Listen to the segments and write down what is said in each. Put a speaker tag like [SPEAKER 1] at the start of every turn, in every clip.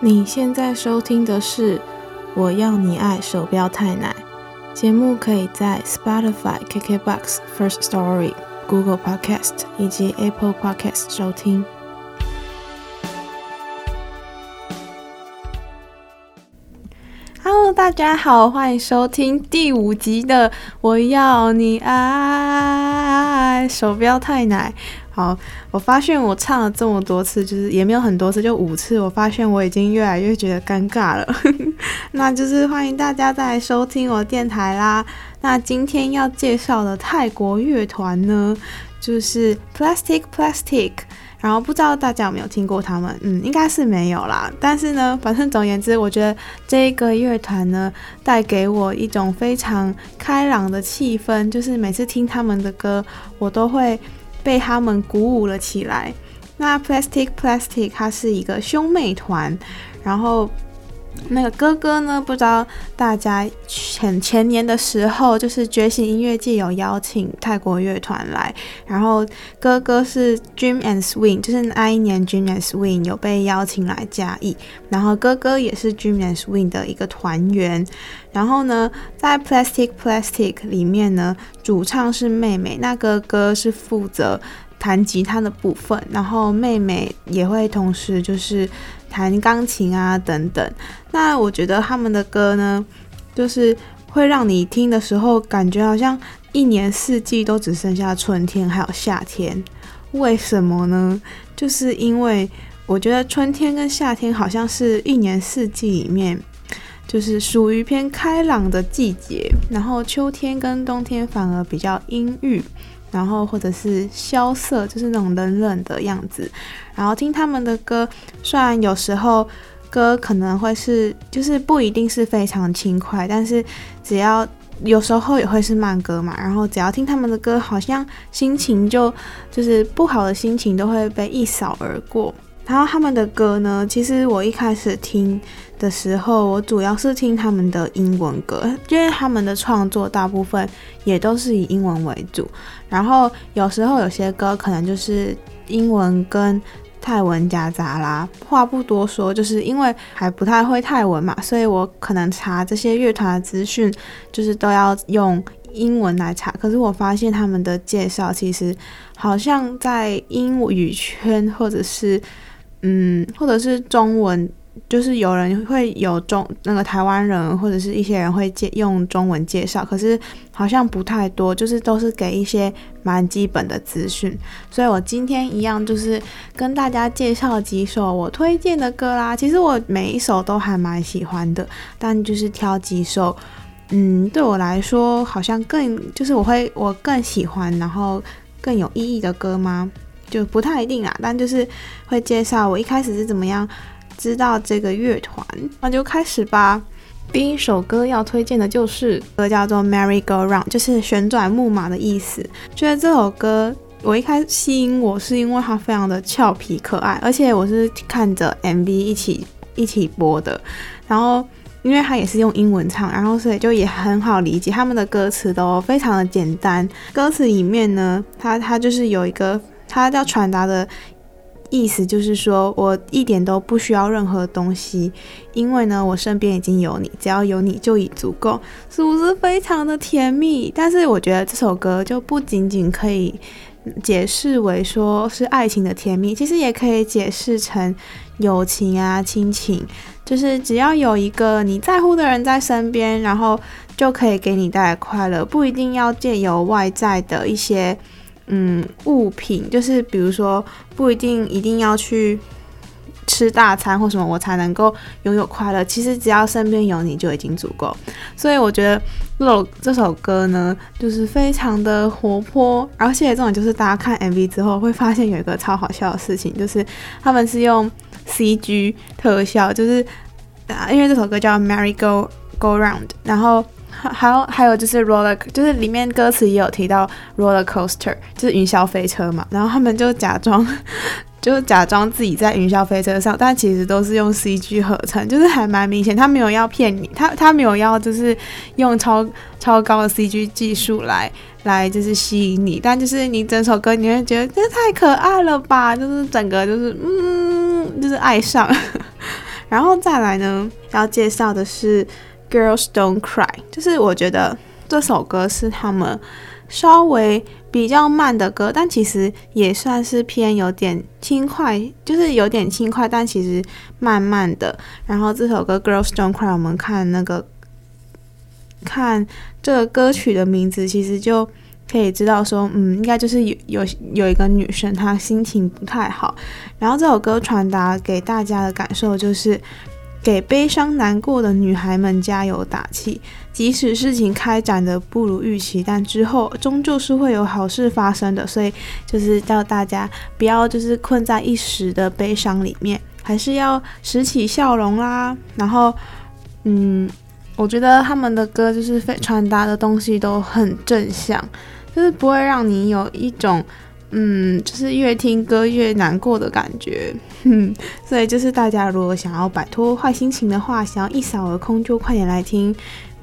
[SPEAKER 1] 你现在收听的是《我要你爱》手标太奶节目，可以在 Spotify、KKBox、First Story、Google Podcast 以及 Apple Podcast 收听。Hello，大家好，欢迎收听第五集的《我要你爱》手标太奶。好，我发现我唱了这么多次，就是也没有很多次，就五次。我发现我已经越来越觉得尴尬了。那就是欢迎大家再来收听我电台啦。那今天要介绍的泰国乐团呢，就是 Plastic Plastic。然后不知道大家有没有听过他们？嗯，应该是没有啦。但是呢，反正总而言之，我觉得这个乐团呢，带给我一种非常开朗的气氛。就是每次听他们的歌，我都会。被他们鼓舞了起来。那 Plastic Plastic 它是一个兄妹团，然后那个哥哥呢，不知道大家前前年的时候，就是觉醒音乐祭有邀请泰国乐团来，然后哥哥是 Dream and Swing，就是那一年 Dream and Swing 有被邀请来嘉义，然后哥哥也是 Dream and Swing 的一个团员。然后呢，在 Plastic Plastic 里面呢，主唱是妹妹，那哥哥是负责弹吉他的部分，然后妹妹也会同时就是弹钢琴啊等等。那我觉得他们的歌呢，就是会让你听的时候感觉好像一年四季都只剩下春天还有夏天。为什么呢？就是因为我觉得春天跟夏天好像是一年四季里面。就是属于偏开朗的季节，然后秋天跟冬天反而比较阴郁，然后或者是萧瑟，就是那种冷冷的样子。然后听他们的歌，虽然有时候歌可能会是，就是不一定是非常轻快，但是只要有时候也会是慢歌嘛。然后只要听他们的歌，好像心情就就是不好的心情都会被一扫而过。然后他们的歌呢，其实我一开始听的时候，我主要是听他们的英文歌，因为他们的创作大部分也都是以英文为主。然后有时候有些歌可能就是英文跟泰文夹杂啦。话不多说，就是因为还不太会泰文嘛，所以我可能查这些乐团的资讯，就是都要用英文来查。可是我发现他们的介绍其实好像在英语圈或者是。嗯，或者是中文，就是有人会有中那个台湾人或者是一些人会介用中文介绍，可是好像不太多，就是都是给一些蛮基本的资讯。所以我今天一样就是跟大家介绍几首我推荐的歌啦。其实我每一首都还蛮喜欢的，但就是挑几首，嗯，对我来说好像更就是我会我更喜欢，然后更有意义的歌吗？就不太一定啦，但就是会介绍我一开始是怎么样知道这个乐团，那就开始吧。第一首歌要推荐的就是歌叫做 Merry Go Round，就是旋转木马的意思。觉得这首歌我一开始吸引我是因为它非常的俏皮可爱，而且我是看着 MV 一起一起播的，然后因为它也是用英文唱，然后所以就也很好理解，他们的歌词都非常的简单。歌词里面呢，它它就是有一个。他要传达的意思就是说，我一点都不需要任何东西，因为呢，我身边已经有你，只要有你就已足够，是不是非常的甜蜜？但是我觉得这首歌就不仅仅可以解释为说是爱情的甜蜜，其实也可以解释成友情啊、亲情，就是只要有一个你在乎的人在身边，然后就可以给你带来快乐，不一定要借由外在的一些。嗯，物品就是比如说，不一定一定要去吃大餐或什么，我才能够拥有快乐。其实只要身边有你就已经足够。所以我觉得这首这首歌呢，就是非常的活泼，而且这种就是大家看 MV 之后会发现有一个超好笑的事情，就是他们是用 CG 特效，就是，因为这首歌叫 Merry Go Go Round，然后。还有还有就是 roller，就是里面歌词也有提到 roller coaster，就是云霄飞车嘛。然后他们就假装，就假装自己在云霄飞车上，但其实都是用 CG 合成，就是还蛮明显。他没有要骗你，他他没有要就是用超超高的 CG 技术来来就是吸引你，但就是你整首歌你会觉得这太可爱了吧，就是整个就是嗯，就是爱上。然后再来呢，要介绍的是《Girls Don't Cry》，就是我觉得这首歌是他们稍微比较慢的歌，但其实也算是偏有点轻快，就是有点轻快，但其实慢慢的。然后这首歌《Girls Don't Cry》，我们看那个看这个歌曲的名字，其实就。可以知道说，嗯，应该就是有有有一个女生，她心情不太好。然后这首歌传达给大家的感受就是，给悲伤难过的女孩们加油打气。即使事情开展的不如预期，但之后终究是会有好事发生的。所以就是叫大家不要就是困在一时的悲伤里面，还是要拾起笑容啦。然后，嗯，我觉得他们的歌就是传达的东西都很正向。就是不会让你有一种，嗯，就是越听歌越难过的感觉，哼。所以就是大家如果想要摆脱坏心情的话，想要一扫而空，就快点来听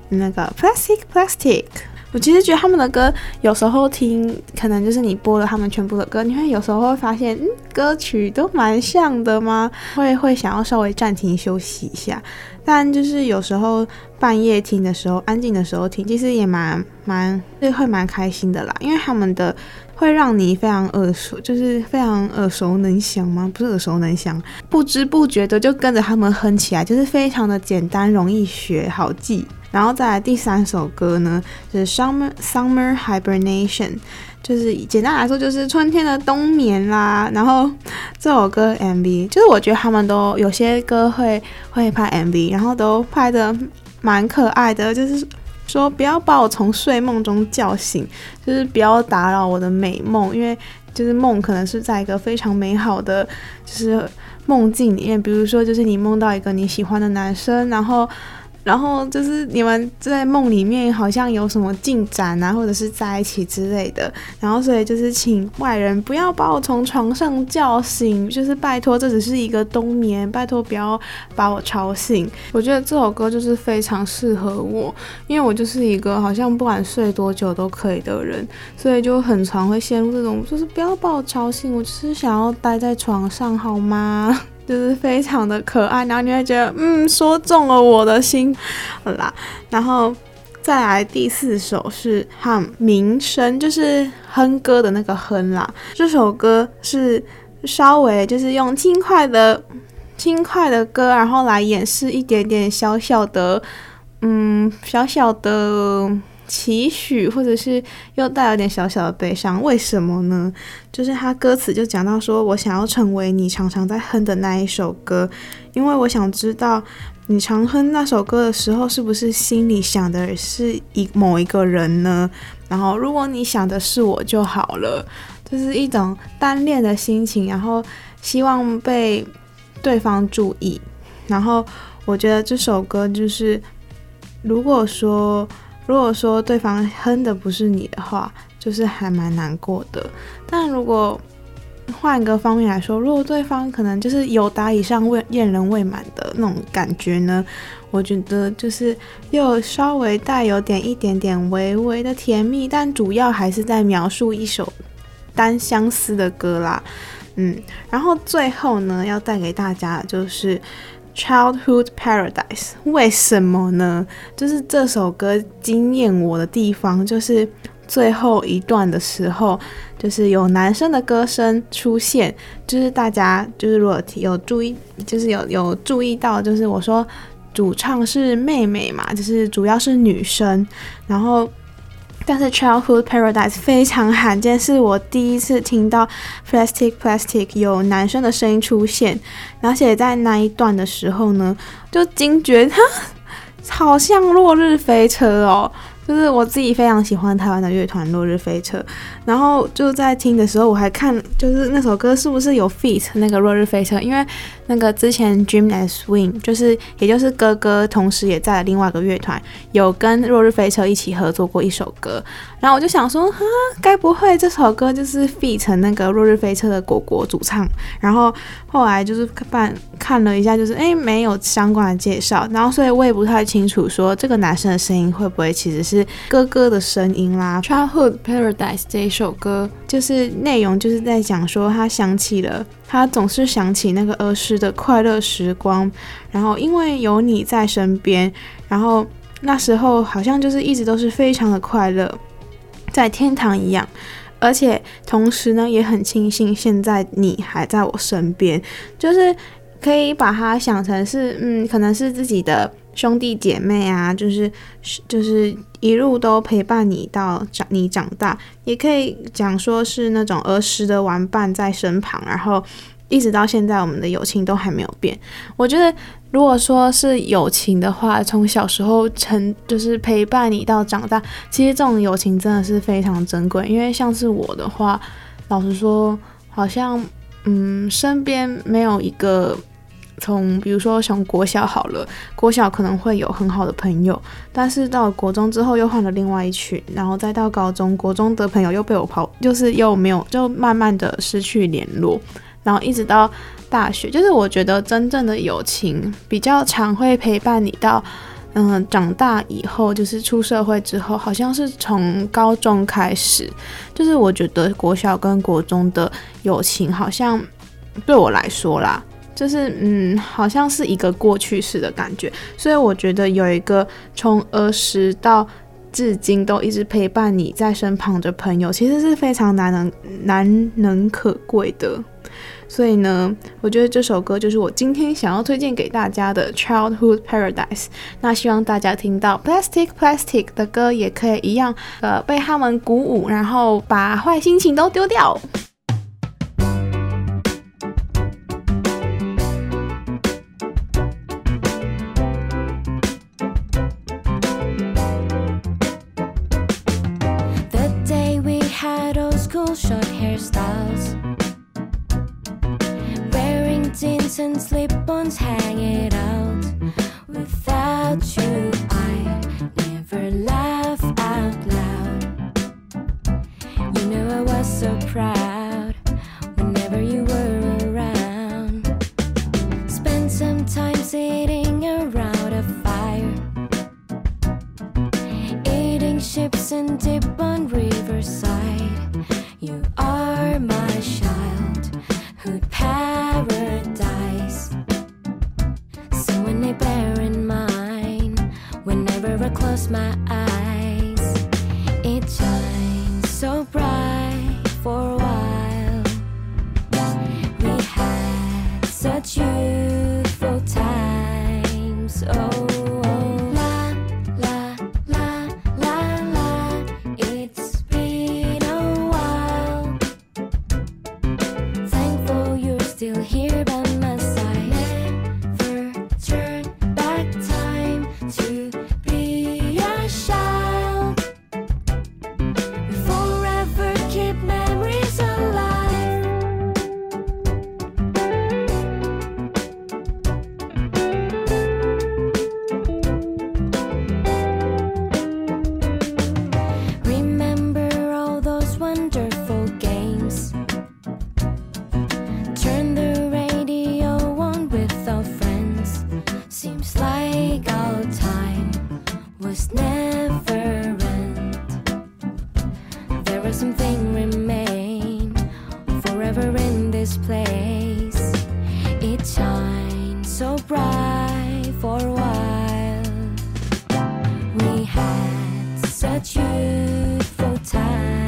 [SPEAKER 1] 那个 Plastic Plastic。我其实觉得他们的歌有时候听，可能就是你播了他们全部的歌，你会有时候会发现，嗯，歌曲都蛮像的吗？会会想要稍微暂停休息一下。但就是有时候半夜听的时候，安静的时候听，其实也蛮蛮会蛮开心的啦。因为他们的会让你非常耳熟，就是非常耳熟能详吗？不是耳熟能详，不知不觉的就跟着他们哼起来，就是非常的简单，容易学，好记。然后再来第三首歌呢，就是 Summer Summer Hibernation。就是简单来说，就是春天的冬眠啦。然后这首歌 MV，就是我觉得他们都有些歌会会拍 MV，然后都拍得蛮可爱的。就是说不要把我从睡梦中叫醒，就是不要打扰我的美梦，因为就是梦可能是在一个非常美好的就是梦境里面。比如说，就是你梦到一个你喜欢的男生，然后。然后就是你们在梦里面好像有什么进展啊，或者是在一起之类的。然后所以就是请外人不要把我从床上叫醒，就是拜托，这只是一个冬眠，拜托不要把我吵醒。我觉得这首歌就是非常适合我，因为我就是一个好像不管睡多久都可以的人，所以就很常会陷入这种，就是不要把我吵醒，我就是想要待在床上，好吗？就是非常的可爱，然后你会觉得，嗯，说中了我的心，好啦，然后再来第四首是哼鸣声，就是哼歌的那个哼啦。这首歌是稍微就是用轻快的轻快的歌，然后来掩饰一点点小小的，嗯，小小的。期许，或者是又带有点小小的悲伤，为什么呢？就是他歌词就讲到说，我想要成为你常常在哼的那一首歌，因为我想知道你常哼那首歌的时候，是不是心里想的是一某一个人呢？然后如果你想的是我就好了，就是一种单恋的心情，然后希望被对方注意。然后我觉得这首歌就是，如果说。如果说对方哼的不是你的话，就是还蛮难过的。但如果换一个方面来说，如果对方可能就是有达以上未恋人未满的那种感觉呢，我觉得就是又稍微带有点一点点微微的甜蜜，但主要还是在描述一首单相思的歌啦。嗯，然后最后呢，要带给大家的就是。Childhood Paradise，为什么呢？就是这首歌惊艳我的地方，就是最后一段的时候，就是有男生的歌声出现，就是大家就是如果有注意，就是有有注意到，就是我说主唱是妹妹嘛，就是主要是女生，然后。但是《Childhood Paradise》非常罕见，是我第一次听到 Plastic Plastic 有男生的声音出现，而且在那一段的时候呢，就惊觉他好像《落日飞车》哦。就是我自己非常喜欢台湾的乐团落日飞车，然后就在听的时候，我还看就是那首歌是不是有 feat 那个落日飞车，因为那个之前 Dream and Swing 就是也就是哥哥，同时也在另外一个乐团有跟落日飞车一起合作过一首歌，然后我就想说，哈，该不会这首歌就是 feat 那个落日飞车的果果主唱？然后后来就是看看了一下，就是哎没有相关的介绍，然后所以我也不太清楚说这个男生的声音会不会其实是。是哥哥的声音啦。Childhood Paradise 这一首歌，就是内容就是在讲说，他想起了，他总是想起那个儿时的快乐时光，然后因为有你在身边，然后那时候好像就是一直都是非常的快乐，在天堂一样。而且同时呢，也很庆幸现在你还在我身边，就是可以把它想成是，嗯，可能是自己的兄弟姐妹啊，就是就是一路都陪伴你到长你长大，也可以讲说是那种儿时的玩伴在身旁，然后一直到现在，我们的友情都还没有变。我觉得。如果说是友情的话，从小时候成就是陪伴你到长大，其实这种友情真的是非常珍贵。因为像是我的话，老实说，好像嗯，身边没有一个从，比如说从国小好了，国小可能会有很好的朋友，但是到国中之后又换了另外一群，然后再到高中，国中的朋友又被我抛，就是又没有，就慢慢的失去联络，然后一直到。大学就是我觉得真正的友情比较常会陪伴你到，嗯，长大以后就是出社会之后，好像是从高中开始，就是我觉得国小跟国中的友情好像对我来说啦，就是嗯，好像是一个过去式的感觉，所以我觉得有一个从儿时到至今都一直陪伴你在身旁的朋友，其实是非常难能难能可贵的。所以呢，我觉得这首歌就是我今天想要推荐给大家的《Childhood Paradise》。那希望大家听到 Plastic Plastic 的歌，也可以一样，呃，被他们鼓舞，然后把坏心情都丢掉。sleep
[SPEAKER 2] in this place. It shines so bright for a while. We had such youthful time.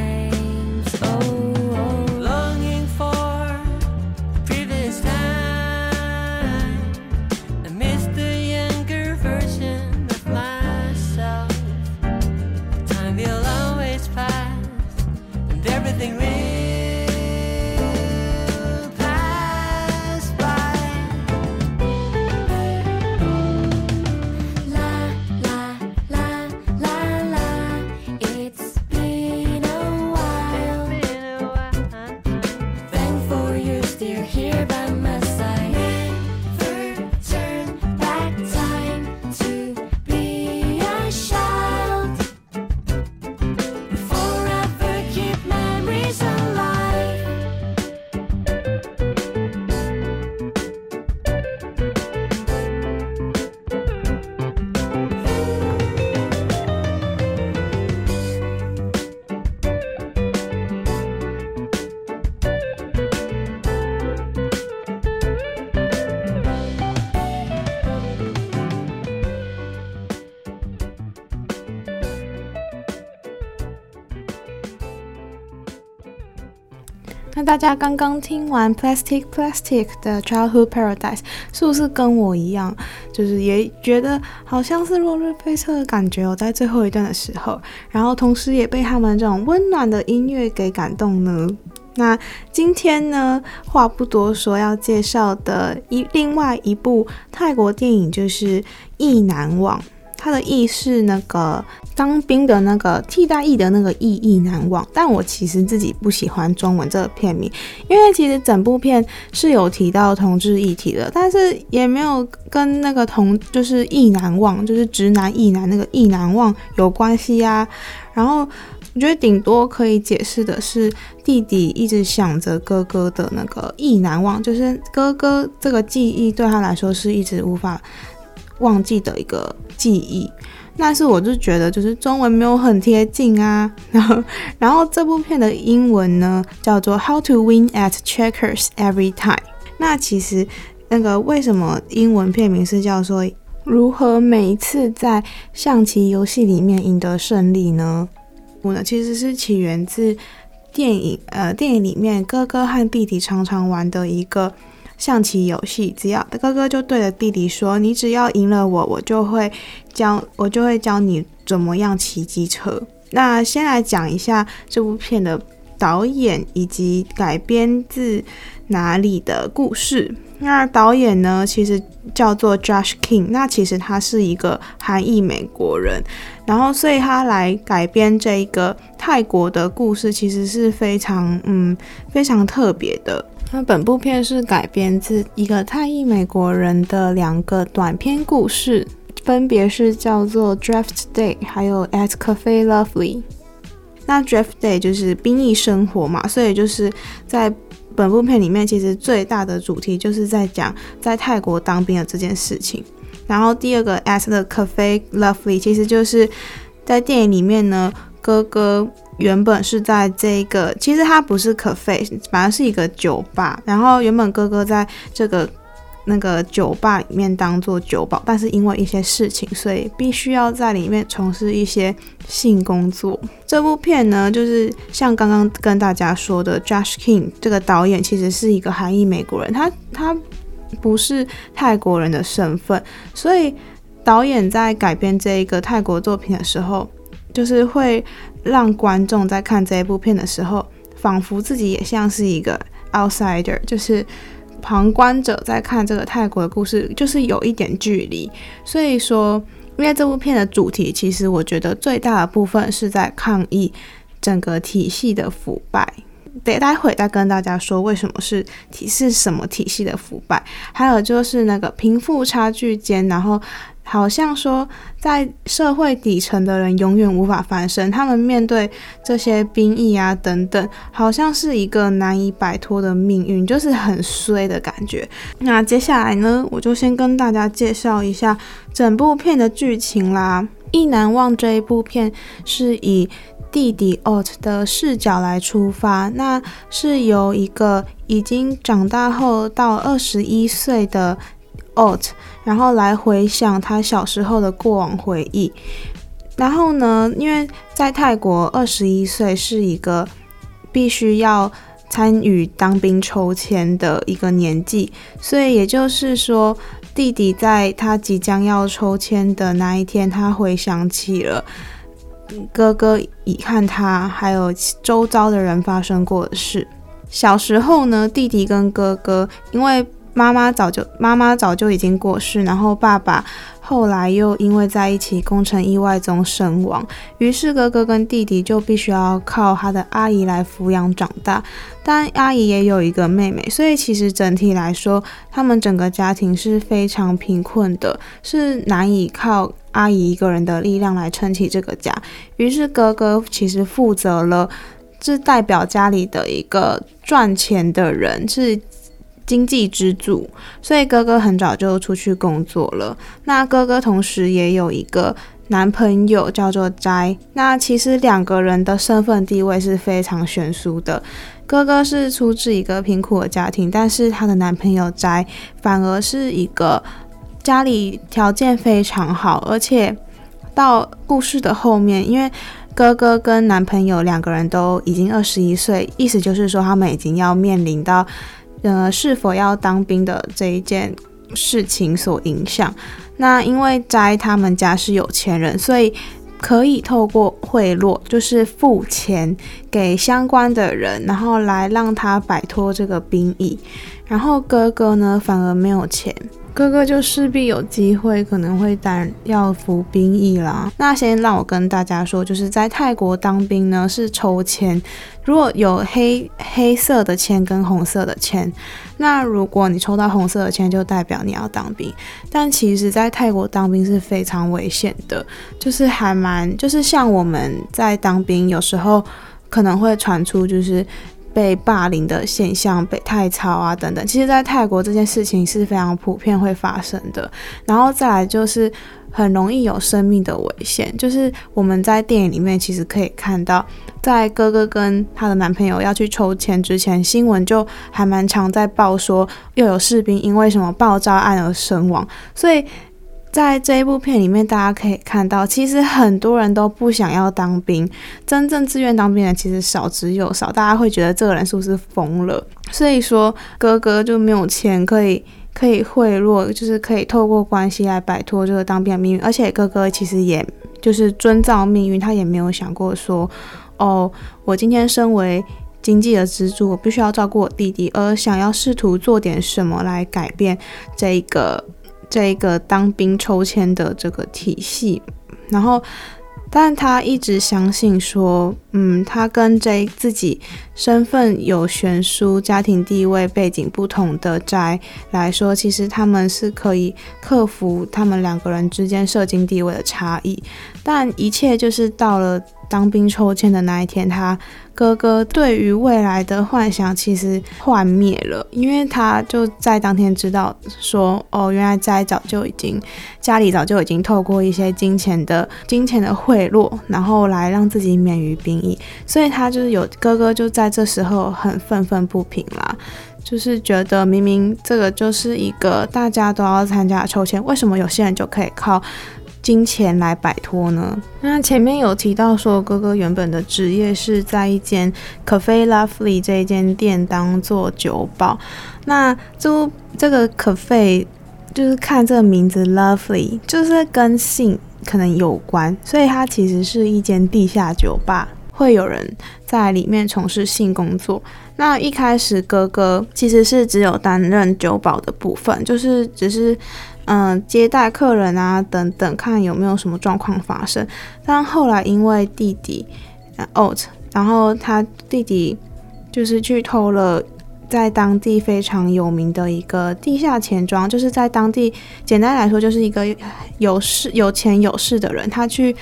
[SPEAKER 1] 大家刚刚听完 Plastic Plastic 的 Childhood Paradise，是不是跟我一样，就是也觉得好像是落日飞车的感觉哦，在最后一段的时候，然后同时也被他们这种温暖的音乐给感动呢？那今天呢，话不多说，要介绍的一另外一部泰国电影就是《意难忘》。它的意是那个当兵的那个替代役的那个役，役难忘。但我其实自己不喜欢中文这个片名，因为其实整部片是有提到同志议题的，但是也没有跟那个同就是意难忘，就是直男意男那个意难忘有关系呀、然后我觉得顶多可以解释的是弟弟一直想着哥哥的那个意难忘，就是哥哥这个记忆对他来说是一直无法。忘记的一个记忆，但是我就觉得就是中文没有很贴近啊。然后，然后这部片的英文呢叫做《How to Win at Checkers Every Time》。那其实那个为什么英文片名是叫做“如何每一次在象棋游戏里面赢得胜利”呢？我呢其实是起源自电影，呃，电影里面哥哥和弟弟常常玩的一个。象棋游戏，只要哥哥就对着弟弟说：“你只要赢了我，我就会教我就会教你怎么样骑机车。”那先来讲一下这部片的导演以及改编自哪里的故事。那导演呢，其实叫做 Josh King，那其实他是一个韩裔美国人，然后所以他来改编这一个泰国的故事，其实是非常嗯非常特别的。那本部片是改编自一个泰裔美国人的两个短篇故事，分别是叫做《Draft Day》还有《At Cafe Lovely》。那《Draft Day》就是兵役生活嘛，所以就是在本部片里面，其实最大的主题就是在讲在泰国当兵的这件事情。然后第二个《At the Cafe Lovely》其实就是在电影里面呢，哥哥。原本是在这个，其实它不是 cafe，反而是一个酒吧。然后原本哥哥在这个那个酒吧里面当做酒保，但是因为一些事情，所以必须要在里面从事一些性工作。这部片呢，就是像刚刚跟大家说的，Josh King 这个导演其实是一个韩裔美国人，他他不是泰国人的身份，所以导演在改编这一个泰国作品的时候，就是会。让观众在看这一部片的时候，仿佛自己也像是一个 outsider，就是旁观者在看这个泰国的故事，就是有一点距离。所以说，因为这部片的主题，其实我觉得最大的部分是在抗议整个体系的腐败。得待会再跟大家说为什么是体是什么体系的腐败，还有就是那个贫富差距间，然后。好像说，在社会底层的人永远无法翻身，他们面对这些兵役啊等等，好像是一个难以摆脱的命运，就是很衰的感觉。那接下来呢，我就先跟大家介绍一下整部片的剧情啦。《意难忘》这一部片是以弟弟 Ot 的视角来出发，那是由一个已经长大后到二十一岁的 Ot。然后来回想他小时候的过往回忆，然后呢，因为在泰国二十一岁是一个必须要参与当兵抽签的一个年纪，所以也就是说，弟弟在他即将要抽签的那一天，他回想起了哥哥遗憾他还有周遭的人发生过的事。小时候呢，弟弟跟哥哥因为妈妈早就妈妈早就已经过世，然后爸爸后来又因为在一起工程意外中身亡，于是哥哥跟弟弟就必须要靠他的阿姨来抚养长大。但阿姨也有一个妹妹，所以其实整体来说，他们整个家庭是非常贫困的，是难以靠阿姨一个人的力量来撑起这个家。于是哥哥其实负责了，是代表家里的一个赚钱的人，是。经济支柱，所以哥哥很早就出去工作了。那哥哥同时也有一个男朋友叫做斋。那其实两个人的身份地位是非常悬殊的。哥哥是出自一个贫苦的家庭，但是他的男朋友斋反而是一个家里条件非常好，而且到故事的后面，因为哥哥跟男朋友两个人都已经二十一岁，意思就是说他们已经要面临到，呃，是否要当兵的这一件事情所影响。那因为斋他们家是有钱人，所以可以透过贿赂，就是付钱给相关的人，然后来让他摆脱这个兵役。然后哥哥呢，反而没有钱。哥哥就势必有机会可能会担要服兵役啦。那先让我跟大家说，就是在泰国当兵呢是抽签，如果有黑黑色的签跟红色的签，那如果你抽到红色的签，就代表你要当兵。但其实，在泰国当兵是非常危险的，就是还蛮就是像我们在当兵，有时候可能会传出就是。被霸凌的现象，被太操啊等等，其实，在泰国这件事情是非常普遍会发生的。然后再来就是很容易有生命的危险，就是我们在电影里面其实可以看到，在哥哥跟他的男朋友要去抽签之前，新闻就还蛮常在报说又有士兵因为什么爆炸案而身亡，所以。在这一部片里面，大家可以看到，其实很多人都不想要当兵，真正自愿当兵的其实少之又少。大家会觉得这个人是不是疯了？所以说，哥哥就没有钱可以可以贿赂，就 是可以透过关系来摆脱这个当兵的命运。而且哥哥其实也就是遵照命运，他也没有想过说，哦，我今天身为经济的支柱，我必须要照顾我弟弟，而想要试图做点什么来改变这个。这一个当兵抽签的这个体系，然后，但他一直相信说，嗯，他跟这自己身份有悬殊、家庭地位背景不同的斋来说，其实他们是可以克服他们两个人之间社经地位的差异，但一切就是到了。当兵抽签的那一天，他哥哥对于未来的幻想其实幻灭了，因为他就在当天知道说，哦，原来在早就已经家里早就已经透过一些金钱的金钱的贿赂，然后来让自己免于兵役，所以他就是有哥哥就在这时候很愤愤不平啦，就是觉得明明这个就是一个大家都要参加抽签，为什么有些人就可以靠？金钱来摆脱呢？那前面有提到说，哥哥原本的职业是在一间 Cafe Lovely 这一间店当做酒保。那就这个 Cafe 就是看这个名字 Lovely，就是跟性可能有关，所以它其实是一间地下酒吧，会有人在里面从事性工作。那一开始哥哥其实是只有担任酒保的部分，就是只是。嗯，接待客人啊，等等，看有没有什么状况发生。但后来因为弟弟，out，然后他弟弟就是去偷了在当地非常有名的一个地下钱庄，就是在当地简单来说就是一个有势、有钱有势的人，他去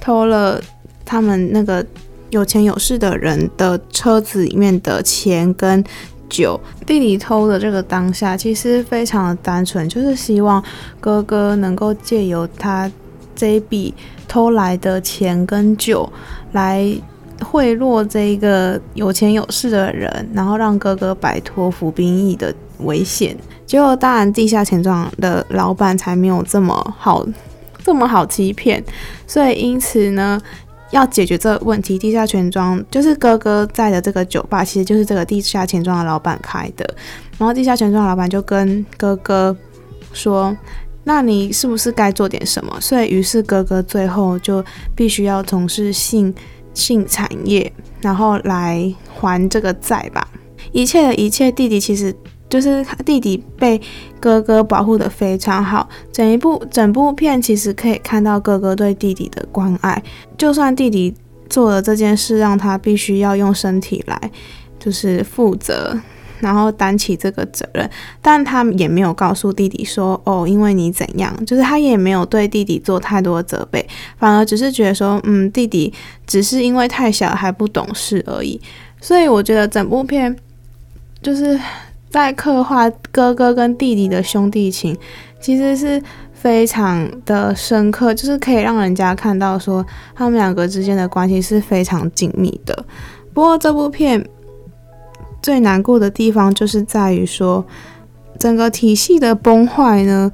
[SPEAKER 1] 偷了他们那个有钱有势的人的车子里面的钱跟。酒弟弟偷的这个当下，其实非常的单纯，就是希望哥哥能够借由他这一笔偷来的钱跟酒，来贿赂这一个有钱有势的人，然后让哥哥摆脱服兵役的危险。结果当然，地下钱庄的老板才没有这么好，这么好欺骗，所以因此呢。要解决这个问题，地下钱庄就是哥哥在的这个酒吧，其实就是这个地下钱庄的老板开的。然后地下钱庄的老板就跟哥哥说：“那你是不是该做点什么？”所以于是哥哥最后就必须要从事性性产业，然后来还这个债吧。一切的一切，弟弟其实。就是弟弟被哥哥保护得非常好，整一部整部片其实可以看到哥哥对弟弟的关爱。就算弟弟做了这件事，让他必须要用身体来就是负责，然后担起这个责任，但他也没有告诉弟弟说哦，因为你怎样，就是他也没有对弟弟做太多责备，反而只是觉得说，嗯，弟弟只是因为太小还不懂事而已。所以我觉得整部片就是。在刻画哥哥跟弟弟的兄弟情，其实是非常的深刻，就是可以让人家看到说他们两个之间的关系是非常紧密的。不过这部片最难过的地方就是在于说整个体系的崩坏呢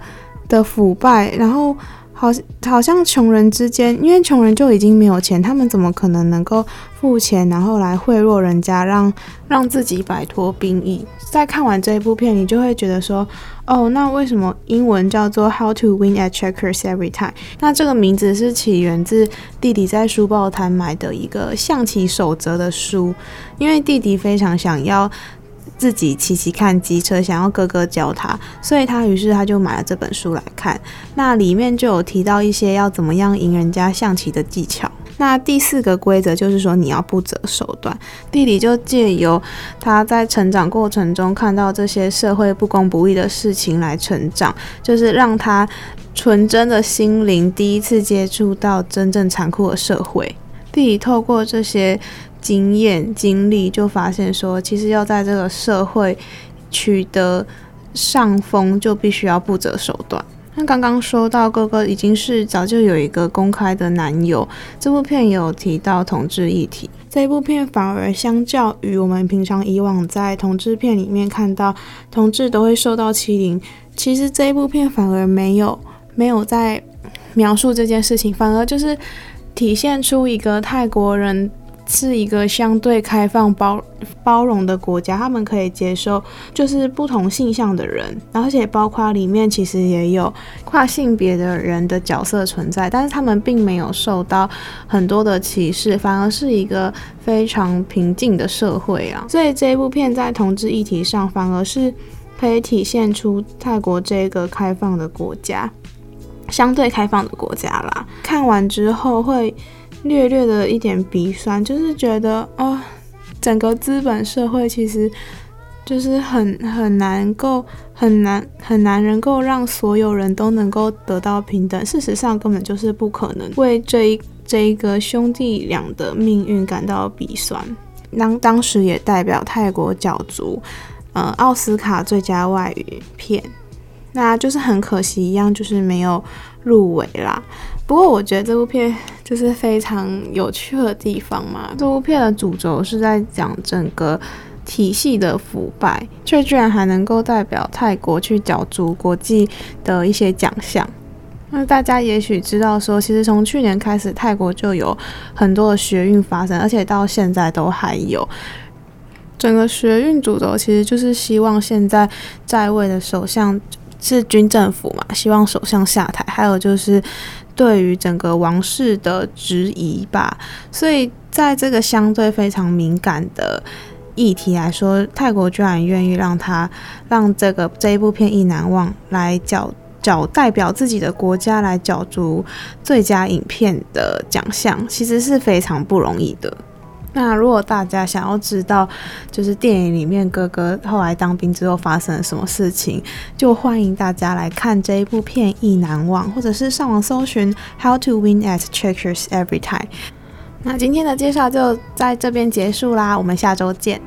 [SPEAKER 1] 的腐败，然后好，好像穷人之间，因为穷人就已经没有钱，他们怎么可能能够付钱，然后来贿赂人家，让让自己摆脱兵役？在看完这一部片，你就会觉得说，哦，那为什么英文叫做 How to Win at Checkers Every Time？那这个名字是起源自弟弟在书报摊买的一个象棋守则的书，因为弟弟非常想要。自己骑骑看机车，想要哥哥教他，所以他于是他就买了这本书来看。那里面就有提到一些要怎么样赢人家象棋的技巧。那第四个规则就是说你要不择手段。弟弟就借由他在成长过程中看到这些社会不公不义的事情来成长，就是让他纯真的心灵第一次接触到真正残酷的社会。弟弟透过这些。经验经历就发现说，其实要在这个社会取得上风，就必须要不择手段。那刚刚说到哥哥已经是早就有一个公开的男友，这部片有提到同志议题。这一部片反而相较于我们平常以往在同志片里面看到同志都会受到欺凌，其实这一部片反而没有没有在描述这件事情，反而就是体现出一个泰国人。是一个相对开放包包容的国家，他们可以接受就是不同性向的人，而且包括里面其实也有跨性别的人的角色存在，但是他们并没有受到很多的歧视，反而是一个非常平静的社会啊。所以这一部片在同志议题上，反而是可以体现出泰国这个开放的国家，相对开放的国家啦。看完之后会。略略的一点鼻酸，就是觉得哦，整个资本社会其实就是很很难够很难很难能够让所有人都能够得到平等。事实上，根本就是不可能。为这一这一个兄弟俩的命运感到鼻酸。当当时也代表泰国角逐，呃，奥斯卡最佳外语片，那就是很可惜一样，就是没有入围啦。不过我觉得这部片就是非常有趣的地方嘛。这部片的主轴是在讲整个体系的腐败，却居然还能够代表泰国去角逐国际的一些奖项。那大家也许知道说，其实从去年开始，泰国就有很多的学运发生，而且到现在都还有。整个学运主轴其实就是希望现在在位的首相是军政府嘛，希望首相下台，还有就是。对于整个王室的质疑吧，所以在这个相对非常敏感的议题来说，泰国居然愿意让他让这个这一部片《意难忘》来角角代表自己的国家来角逐最佳影片的奖项，其实是非常不容易的。那如果大家想要知道，就是电影里面哥哥后来当兵之后发生了什么事情，就欢迎大家来看这一部片《意难忘》，或者是上网搜寻《How to Win at Checkers Every Time》。那今天的介绍就在这边结束啦，我们下周见。